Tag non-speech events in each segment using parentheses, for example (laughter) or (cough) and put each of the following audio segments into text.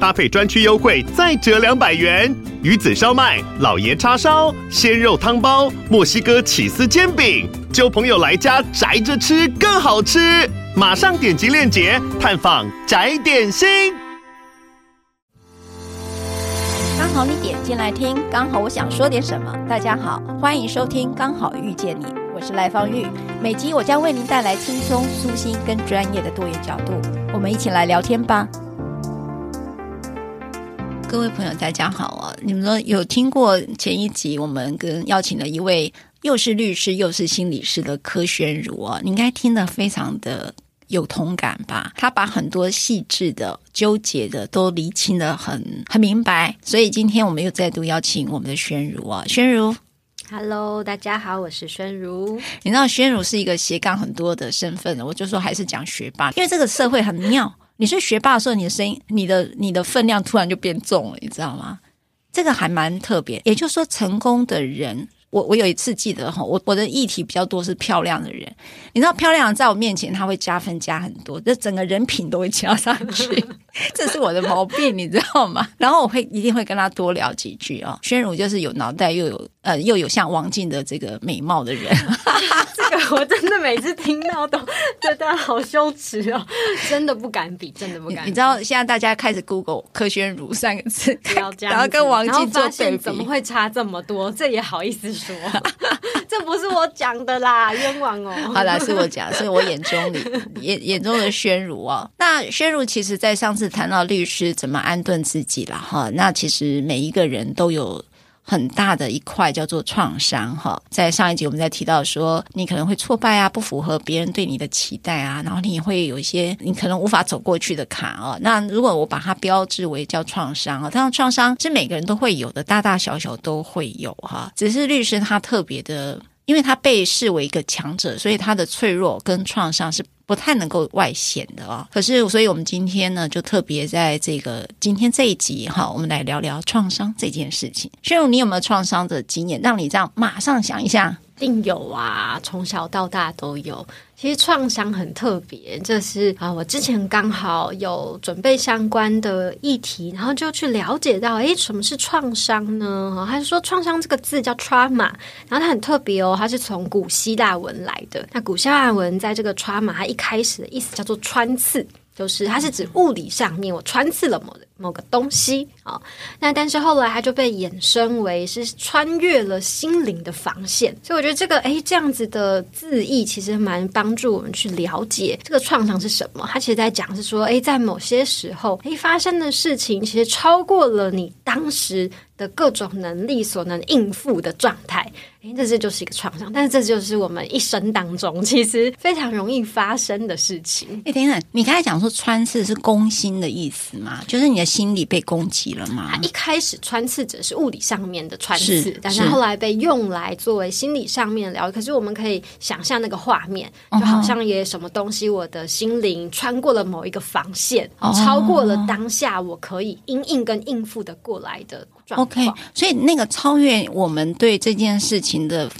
搭配专区优惠再折两百元。鱼子烧麦、老爷叉烧、鲜肉汤包、墨西哥起司煎饼，揪朋友来家宅着吃更好吃。马上点击链接探访宅点心。刚好你点进来听，刚好我想说点什么。大家好，欢迎收听《刚好遇见你》，我是赖芳玉。每集我将为您带来轻松、舒心跟专业的多元角度，我们一起来聊天吧。各位朋友，大家好啊！你们说有听过前一集我们跟邀请了一位又是律师又是心理师的柯宣如啊？你应该听得非常的。有同感吧？他把很多细致的、纠结的都厘清得很很明白，所以今天我们又再度邀请我们的宣如啊，宣如，Hello，大家好，我是宣如。你知道宣如是一个斜杠很多的身份，我就说还是讲学霸，因为这个社会很妙。你是学霸的时候，你的声音、你的你的分量突然就变重了，你知道吗？这个还蛮特别。也就是说，成功的人。我我有一次记得哈，我我的议题比较多是漂亮的人，你知道漂亮在我面前他会加分加很多，这整个人品都会加上去，(laughs) 这是我的毛病，你知道吗？然后我会一定会跟他多聊几句啊。宣如就是有脑袋又有呃又有像王静的这个美貌的人，(laughs) 这个我真的每次听到都觉得好羞耻哦，真的不敢比，真的不敢比你。知道现在大家开始 Google 柯宣如三个字，然后跟王静做对比，怎么会差这么多？这也好意思说？说 (laughs) 这不是我讲的啦，冤枉哦！好啦，是我讲，是我眼中里眼眼中的宣如哦。那宣如其实，在上次谈到律师怎么安顿自己了哈，那其实每一个人都有。很大的一块叫做创伤哈，在上一集我们在提到说，你可能会挫败啊，不符合别人对你的期待啊，然后你会有一些你可能无法走过去的坎啊。那如果我把它标志为叫创伤啊，当然创伤是每个人都会有的，大大小小都会有哈。只是律师他特别的，因为他被视为一个强者，所以他的脆弱跟创伤是。不太能够外显的哦，可是，所以我们今天呢，就特别在这个今天这一集哈，我们来聊聊创伤这件事情。宣如，你有没有创伤的经验，让你这样马上想一下？一定有啊，从小到大都有。其实创伤很特别，这是啊，我之前刚好有准备相关的议题，然后就去了解到，诶，什么是创伤呢？他是说创伤这个字叫 trauma，然后它很特别哦，它是从古希腊文来的。那古希腊文在这个 trauma，它一开始的意思叫做穿刺。就是它是指物理上面我穿刺了某人某个东西啊、那但是后来它就被衍生为是穿越了心灵的防线，所以我觉得这个诶这样子的字意其实蛮帮助我们去了解这个创伤是什么。它其实在讲是说，诶在某些时候诶发生的事情其实超过了你当时的各种能力所能应付的状态。这这就是一个创伤，但是这就是我们一生当中其实非常容易发生的事情。哎，等等，你刚才讲说穿刺是攻心的意思吗？就是你的心理被攻击了吗？他一开始穿刺者是物理上面的穿刺，是但是后来被用来作为心理上面的疗愈。可是我们可以想象那个画面，就好像也什么东西，我的心灵穿过了某一个防线，哦、超过了当下我可以因应跟应付的过来的状。OK，所以那个超越我们对这件事情的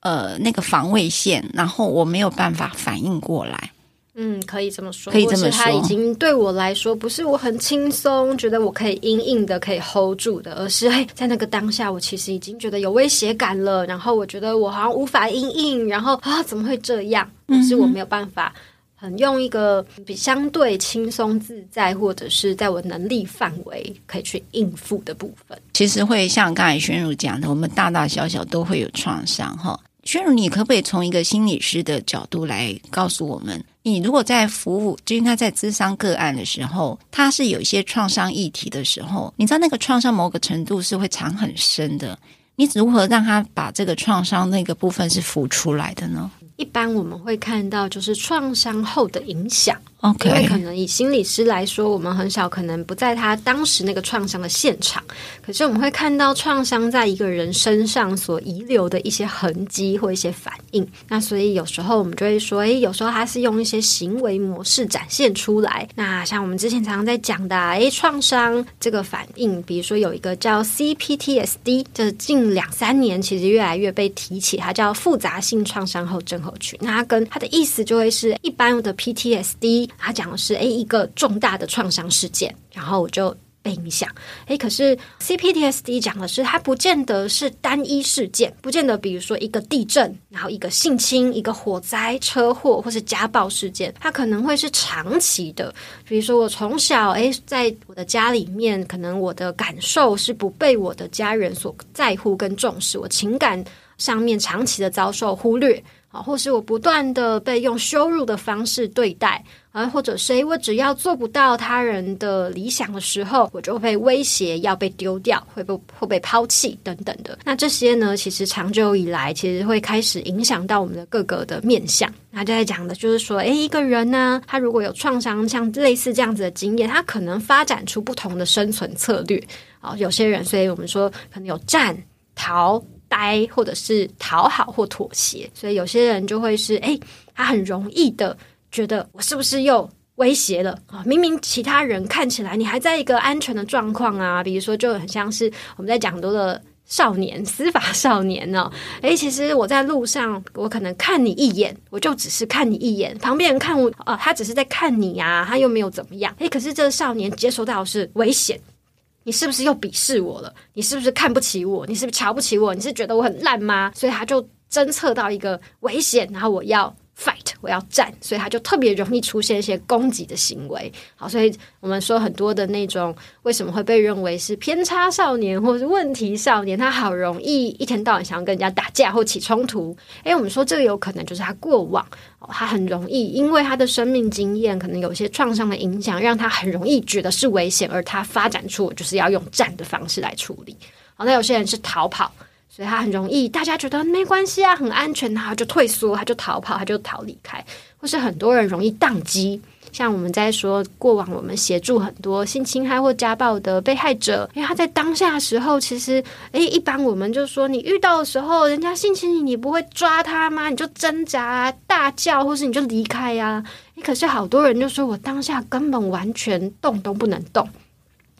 呃那个防卫线，然后我没有办法反应过来。嗯，可以这么说，可以这么说。他已经对我来说不是我很轻松，觉得我可以硬硬的可以 hold 住的，而是嘿，在那个当下，我其实已经觉得有威胁感了。然后我觉得我好像无法硬硬，然后啊，怎么会这样？可是我没有办法。很用一个比相对轻松自在，或者是在我能力范围可以去应付的部分，其实会像刚才宣如讲的，我们大大小小都会有创伤哈。宣如，你可不可以从一个心理师的角度来告诉我们，你如果在服务，就是他在咨商个案的时候，他是有一些创伤议题的时候，你知道那个创伤某个程度是会藏很深的，你如何让他把这个创伤那个部分是浮出来的呢？一般我们会看到，就是创伤后的影响 OK，因为可能以心理师来说，我们很少可能不在他当时那个创伤的现场，可是我们会看到创伤在一个人身上所遗留的一些痕迹或一些反应。那所以有时候我们就会说，诶，有时候他是用一些行为模式展现出来。那像我们之前常常在讲的，诶，创伤这个反应，比如说有一个叫 CPTSD，这近两三年其实越来越被提起，它叫复杂性创伤后症候群。那它跟它的意思就会是一般的 PTSD。他讲的是，诶，一个重大的创伤事件，然后我就被影响。诶，可是 CPTSD 讲的是，它不见得是单一事件，不见得，比如说一个地震，然后一个性侵，一个火灾、车祸或是家暴事件，它可能会是长期的。比如说我从小，诶，在我的家里面，可能我的感受是不被我的家人所在乎跟重视，我情感上面长期的遭受忽略。或是我不断的被用羞辱的方式对待，啊，或者谁我只要做不到他人的理想的时候，我就被威胁要被丢掉，会被会被抛弃等等的。那这些呢，其实长久以来，其实会开始影响到我们的各个的面相。那就在讲的就是说，诶，一个人呢，他如果有创伤，像类似这样子的经验，他可能发展出不同的生存策略。啊，有些人，所以我们说可能有战、逃。呆，或者是讨好或妥协，所以有些人就会是，诶，他很容易的觉得我是不是又威胁了啊？明明其他人看起来你还在一个安全的状况啊，比如说就很像是我们在讲多的少年，(laughs) 司法少年呢，诶，其实我在路上，我可能看你一眼，我就只是看你一眼，旁边人看我啊，他只是在看你啊，他又没有怎么样，诶，可是这个少年接收到是危险。你是不是又鄙视我了？你是不是看不起我？你是不是瞧不起我？你是觉得我很烂吗？所以他就侦测到一个危险，然后我要。fight，我要战，所以他就特别容易出现一些攻击的行为。好，所以我们说很多的那种为什么会被认为是偏差少年或是问题少年，他好容易一天到晚想要跟人家打架或起冲突。诶，我们说这个有可能就是他过往哦，他很容易因为他的生命经验可能有些创伤的影响，让他很容易觉得是危险，而他发展出就是要用战的方式来处理。好，那有些人是逃跑。所以他很容易，大家觉得没关系啊，很安全，他就退缩，他就逃跑，他就逃离开。或是很多人容易宕机，像我们在说过往，我们协助很多性侵害或家暴的被害者，因为他在当下的时候，其实，诶，一般我们就说，你遇到的时候，人家性侵你，你不会抓他吗？你就挣扎、啊大叫，或是你就离开呀？诶，可是好多人就说我当下根本完全动都不能动，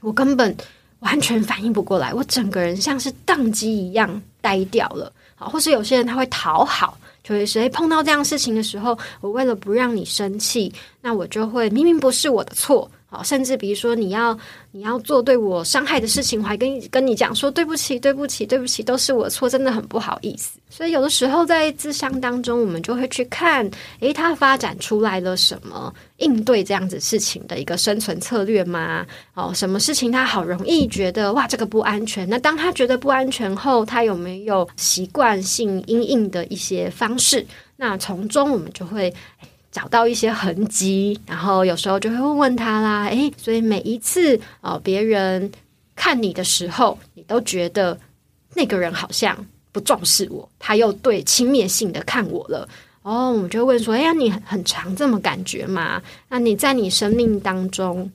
我根本。完全反应不过来，我整个人像是宕机一样呆掉了。好，或是有些人他会讨好，就会说：“诶，碰到这样事情的时候，我为了不让你生气，那我就会明明不是我的错。”甚至比如说，你要你要做对我伤害的事情，我还跟跟你讲说对不起，对不起，对不起，都是我错，真的很不好意思。所以有的时候在咨商当中，我们就会去看，诶，他发展出来了什么应对这样子事情的一个生存策略吗？哦，什么事情他好容易觉得哇，这个不安全？那当他觉得不安全后，他有没有习惯性应应的一些方式？那从中我们就会。找到一些痕迹，然后有时候就会问问他啦。诶，所以每一次哦，别人看你的时候，你都觉得那个人好像不重视我，他又对轻蔑性的看我了。哦，我们就问说：哎呀，你很常这么感觉吗？那你在你生命当中，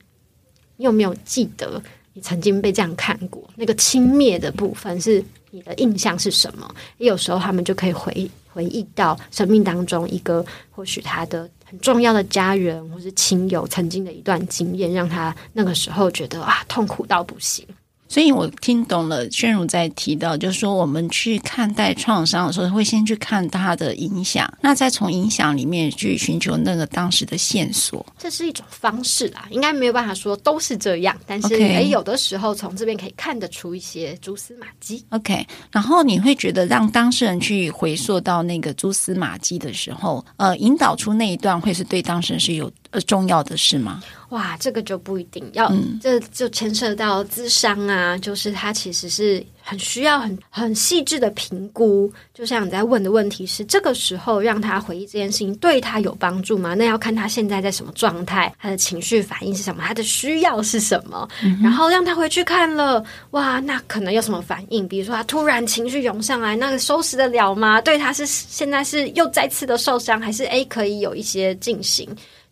你有没有记得你曾经被这样看过？那个轻蔑的部分是你的印象是什么？有时候他们就可以回。回忆到生命当中一个或许他的很重要的家人或是亲友曾经的一段经验，让他那个时候觉得啊，痛苦到不行。所以我听懂了，宣如在提到，就是说我们去看待创伤的时候，会先去看它的影响，那再从影响里面去寻求那个当时的线索。这是一种方式啦，应该没有办法说都是这样，但是哎，有的时候从这边可以看得出一些蛛丝马迹。OK，然后你会觉得让当事人去回溯到那个蛛丝马迹的时候，呃，引导出那一段会是对当事人是有呃重要的事吗？哇，这个就不一定要，嗯、这就牵涉到智商啊，就是他其实是很需要很很细致的评估。就像你在问的问题是，这个时候让他回忆这件事情对他有帮助吗？那要看他现在在什么状态，他的情绪反应是什么，他的需要是什么，嗯、然后让他回去看了，哇，那可能有什么反应？比如说他突然情绪涌上来，那个收拾得了吗？对他是现在是又再次的受伤，还是诶可以有一些进行？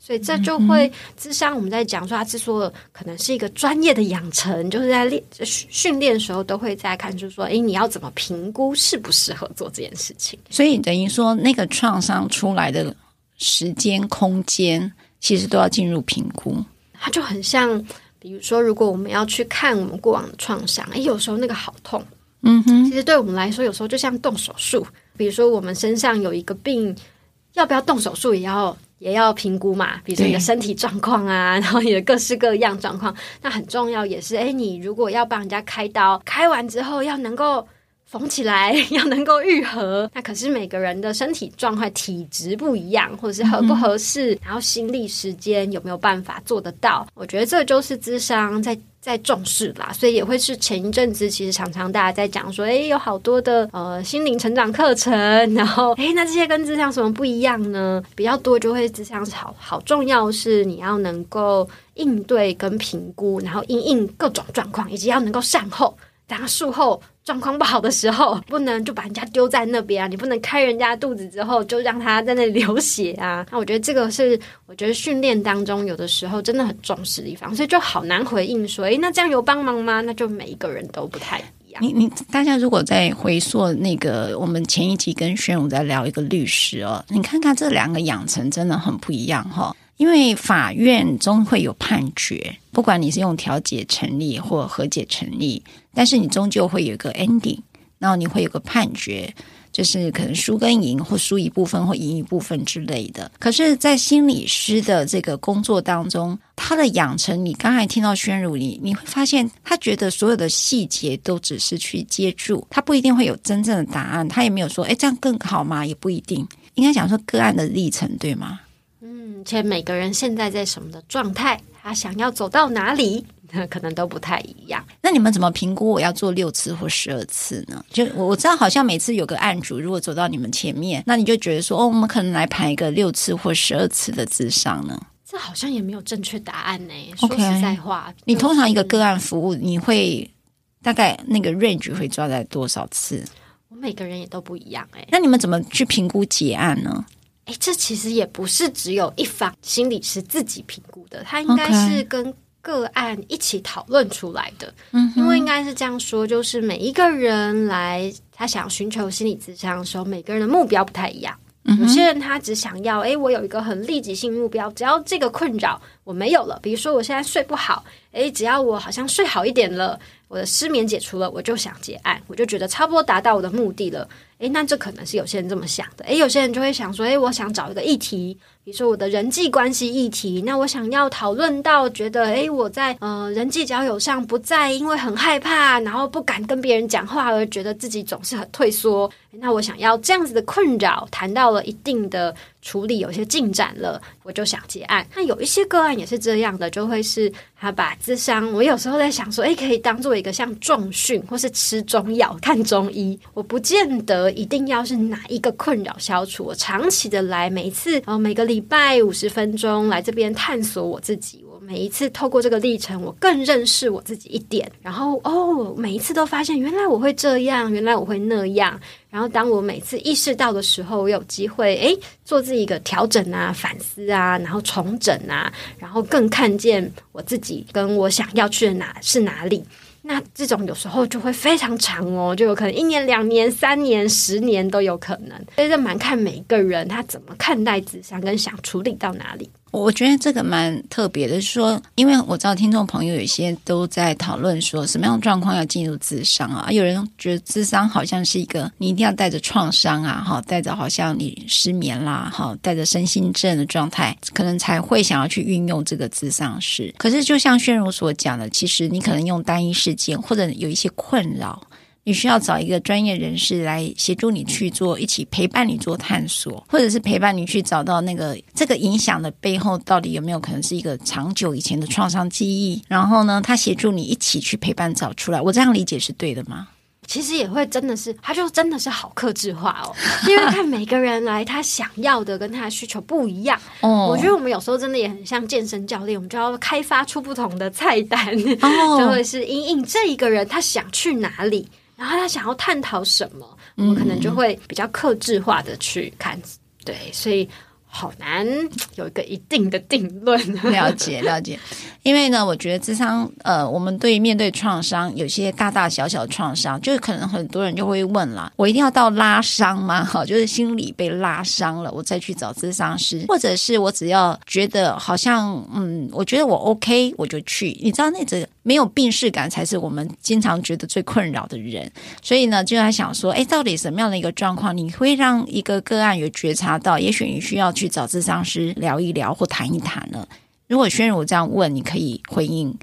所以这就会，智商我们在讲说，他之所以可能是一个专业的养成，就是在练训练的时候，都会在看，就是说，诶，你要怎么评估适不适合做这件事情？所以等于说，那个创伤出来的时间、空间，其实都要进入评估。它就很像，比如说，如果我们要去看我们过往的创伤，哎，有时候那个好痛，嗯哼，其实对我们来说，有时候就像动手术。比如说，我们身上有一个病，要不要动手术，也要。也要评估嘛，比如说你的身体状况啊，(laughs) 然后你的各式各样状况，那很重要也是。哎，你如果要帮人家开刀，开完之后要能够缝起来，(laughs) 要能够愈合，那可是每个人的身体状态、体质不一样，或者是合不合适，嗯、然后心力、时间有没有办法做得到？我觉得这就是智商在。在重视啦，所以也会是前一阵子，其实常常大家在讲说，诶，有好多的呃心灵成长课程，然后诶，那这些跟智商什么不一样呢？比较多就会智商好好重要是你要能够应对跟评估，然后因应各种状况，以及要能够善后，然后术后。状况不好的时候，不能就把人家丢在那边啊！你不能开人家肚子之后就让他在那里流血啊！(laughs) 那我觉得这个是我觉得训练当中有的时候真的很重视的地方，所以就好难回应说，诶，那这样有帮忙吗？那就每一个人都不太一样。你你大家如果在回溯那个我们前一集跟宣武在聊一个律师哦，你看看这两个养成真的很不一样哈、因为法院终会有判决，不管你是用调解成立或和解成立，但是你终究会有一个 ending，然后你会有个判决，就是可能输跟赢，或输一部分或赢一部分之类的。可是，在心理师的这个工作当中，他的养成，你刚才听到宣儒，你你会发现，他觉得所有的细节都只是去接住，他不一定会有真正的答案，他也没有说，哎，这样更好吗？也不一定，应该讲说个案的历程，对吗？且每个人现在在什么的状态，他想要走到哪里，(laughs) 可能都不太一样。那你们怎么评估我要做六次或十二次呢？就我我知道，好像每次有个案主如果走到你们前面，那你就觉得说，哦，我们可能来排一个六次或十二次的智商呢？这好像也没有正确答案呢。说实在话，你通常一个个案服务，你会大概那个 range 会抓在多少次？我每个人也都不一样哎。那你们怎么去评估结案呢？哎，这其实也不是只有一方心理师自己评估的，他应该是跟个案一起讨论出来的。嗯，因为应该是这样说，就是每一个人来他想寻求心理咨商的时候，每个人的目标不太一样。有些人他只想要，哎，我有一个很立即性目标，只要这个困扰我没有了，比如说我现在睡不好，哎，只要我好像睡好一点了，我的失眠解除了，我就想结案，我就觉得差不多达到我的目的了。诶，那这可能是有些人这么想的。诶，有些人就会想说，诶，我想找一个议题，比如说我的人际关系议题，那我想要讨论到，觉得，诶，我在呃人际交友上不再因为很害怕，然后不敢跟别人讲话而觉得自己总是很退缩。那我想要这样子的困扰谈到了一定的处理，有些进展了，我就想结案。那有一些个案也是这样的，就会是他把咨商，我有时候在想说，诶，可以当做一个像重训，或是吃中药、看中医，我不见得。一定要是哪一个困扰消除？我长期的来，每一次哦，每个礼拜五十分钟来这边探索我自己。我每一次透过这个历程，我更认识我自己一点。然后哦，每一次都发现原来我会这样，原来我会那样。然后当我每次意识到的时候，我有机会诶做自己一个调整啊、反思啊，然后重整啊，然后更看见我自己跟我想要去的哪是哪里。那这种有时候就会非常长哦，就有可能一年、两年、三年、十年都有可能，所以这蛮看每个人他怎么看待咨商，跟想处理到哪里。我觉得这个蛮特别的，说，因为我知道听众朋友有些都在讨论说，什么样的状况要进入智商啊？有人觉得智商好像是一个你一定要带着创伤啊，哈，带着好像你失眠啦，哈，带着身心症的状态，可能才会想要去运用这个智商师。可是，就像宣如所讲的，其实你可能用单一事件或者有一些困扰。你需要找一个专业人士来协助你去做，一起陪伴你做探索，或者是陪伴你去找到那个这个影响的背后到底有没有可能是一个长久以前的创伤记忆？然后呢，他协助你一起去陪伴找出来。我这样理解是对的吗？其实也会真的是，他就真的是好克制化哦，(laughs) 因为看每个人来，他想要的跟他的需求不一样。哦，我觉得我们有时候真的也很像健身教练，我们就要开发出不同的菜单，哦，(laughs) 就会是因应这一个人他想去哪里。然后他想要探讨什么，我可能就会比较克制化的去看，对，所以好难有一个一定的定论。(laughs) 了解了解，因为呢，我觉得智商，呃，我们对面对创伤，有些大大小小的创伤，就是可能很多人就会问了：我一定要到拉伤吗？(laughs) 哈，就是心里被拉伤了，我再去找咨商师，或者是我只要觉得好像，嗯，我觉得我 OK，我就去。你知道那种没有病识感，才是我们经常觉得最困扰的人。所以呢，就在想说，哎，到底什么样的一个状况，你会让一个个案有觉察到，也许你需要去找咨商师聊一聊或谈一谈呢？如果宣如这样问，你可以回应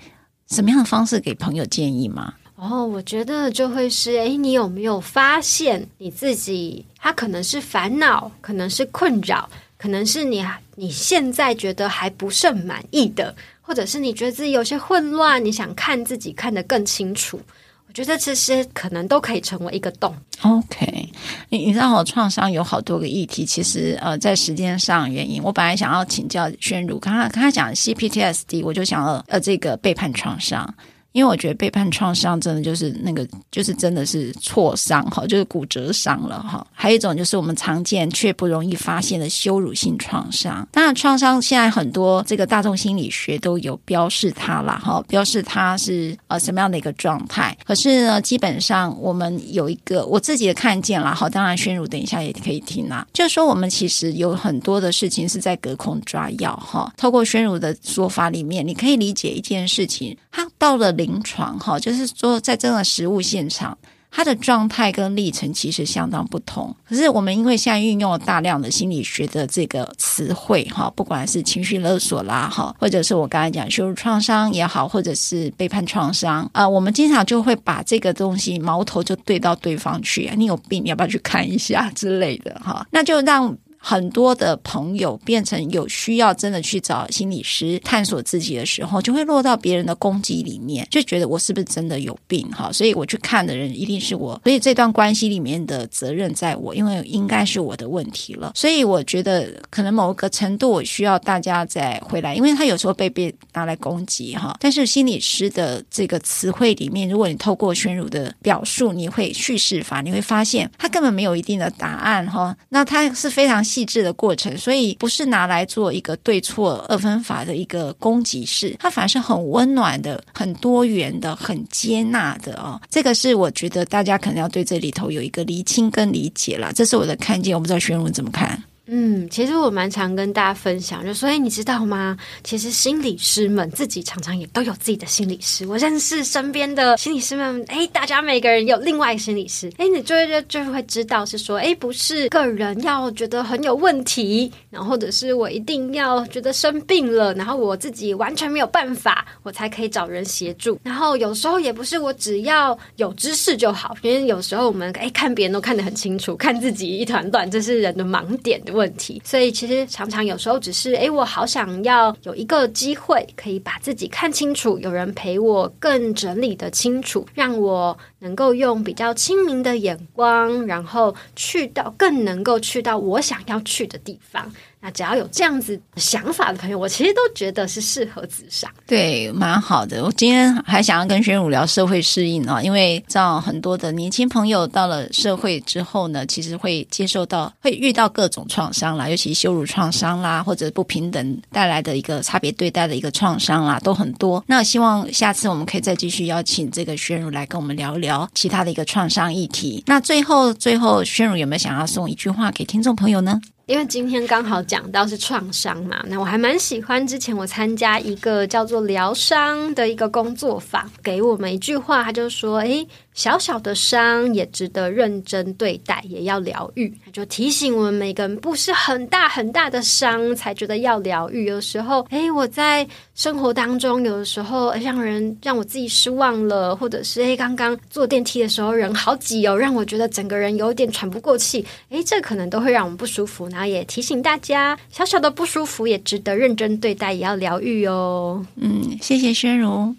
什么样的方式给朋友建议吗？哦，我觉得就会是，哎，你有没有发现你自己，他可能是烦恼，可能是困扰，可能是你你现在觉得还不甚满意的，或者是你觉得自己有些混乱，你想看自己看得更清楚。我觉得这些可能都可以成为一个洞。OK，你你知道我创伤有好多个议题，其实呃，在时间上原因，我本来想要请教宣如，刚刚刚刚讲 CPTSD，我就想了呃这个背叛创伤。因为我觉得背叛创伤真的就是那个，就是真的是挫伤哈，就是骨折伤了哈。还有一种就是我们常见却不容易发现的羞辱性创伤。当然，创伤现在很多这个大众心理学都有标示它了哈，标示它是呃什么样的一个状态。可是呢，基本上我们有一个我自己的看见了哈。当然，宣如等一下也可以听啊，就是说我们其实有很多的事情是在隔空抓药哈。透过宣如的说法里面，你可以理解一件事情，它到了临床哈，就是说，在这个实物现场，它的状态跟历程其实相当不同。可是我们因为现在运用了大量的心理学的这个词汇哈，不管是情绪勒索啦哈，或者是我刚才讲羞辱创伤也好，或者是背叛创伤啊，我们经常就会把这个东西矛头就对到对方去，你有病，你要不要去看一下之类的哈？那就让。很多的朋友变成有需要真的去找心理师探索自己的时候，就会落到别人的攻击里面，就觉得我是不是真的有病哈？所以我去看的人一定是我，所以这段关系里面的责任在我，因为应该是我的问题了。所以我觉得可能某个程度我需要大家再回来，因为他有时候被被拿来攻击哈。但是心理师的这个词汇里面，如果你透过宣儒的表述，你会叙事法，你会发现他根本没有一定的答案哈。那他是非常。细致的过程，所以不是拿来做一个对错二分法的一个攻击式，它反而是很温暖的、很多元的、很接纳的哦。这个是我觉得大家可能要对这里头有一个厘清跟理解了，这是我的看见，我不知道宣如怎么看。嗯，其实我蛮常跟大家分享，就所以你知道吗？其实心理师们自己常常也都有自己的心理师。我认识身边的心理师们，哎，大家每个人有另外一个心理师。哎，你就就就会知道是说，哎，不是个人要觉得很有问题，然后或者是我一定要觉得生病了，然后我自己完全没有办法，我才可以找人协助。然后有时候也不是我只要有知识就好，因为有时候我们哎看别人都看得很清楚，看自己一团乱，这是人的盲点对问题，所以其实常常有时候只是诶，我好想要有一个机会可以把自己看清楚，有人陪我更整理的清楚，让我能够用比较清明的眼光，然后去到更能够去到我想要去的地方。那只要有这样子想法的朋友，我其实都觉得是适合咨商。对，蛮好的。我今天还想要跟宣如聊社会适应啊，因为知道很多的年轻朋友到了社会之后呢，其实会接受到、会遇到各种创伤啦，尤其羞辱创伤啦，或者不平等带来的一个差别对待的一个创伤啦，都很多。那希望下次我们可以再继续邀请这个宣如来跟我们聊聊其他的一个创伤议题。那最后，最后宣如有没有想要送一句话给听众朋友呢？因为今天刚好讲到是创伤嘛，那我还蛮喜欢之前我参加一个叫做疗伤的一个工作坊，给我们一句话，他就说：“诶。”小小的伤也值得认真对待，也要疗愈。就提醒我们每个人，不是很大很大的伤才觉得要疗愈。有时候，诶，我在生活当中，有的时候让人让我自己失望了，或者是诶，刚刚坐电梯的时候人好挤哦，让我觉得整个人有点喘不过气。诶，这可能都会让我们不舒服。然后也提醒大家，小小的不舒服也值得认真对待，也要疗愈哦。嗯，谢谢宣如，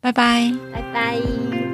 拜拜，拜拜。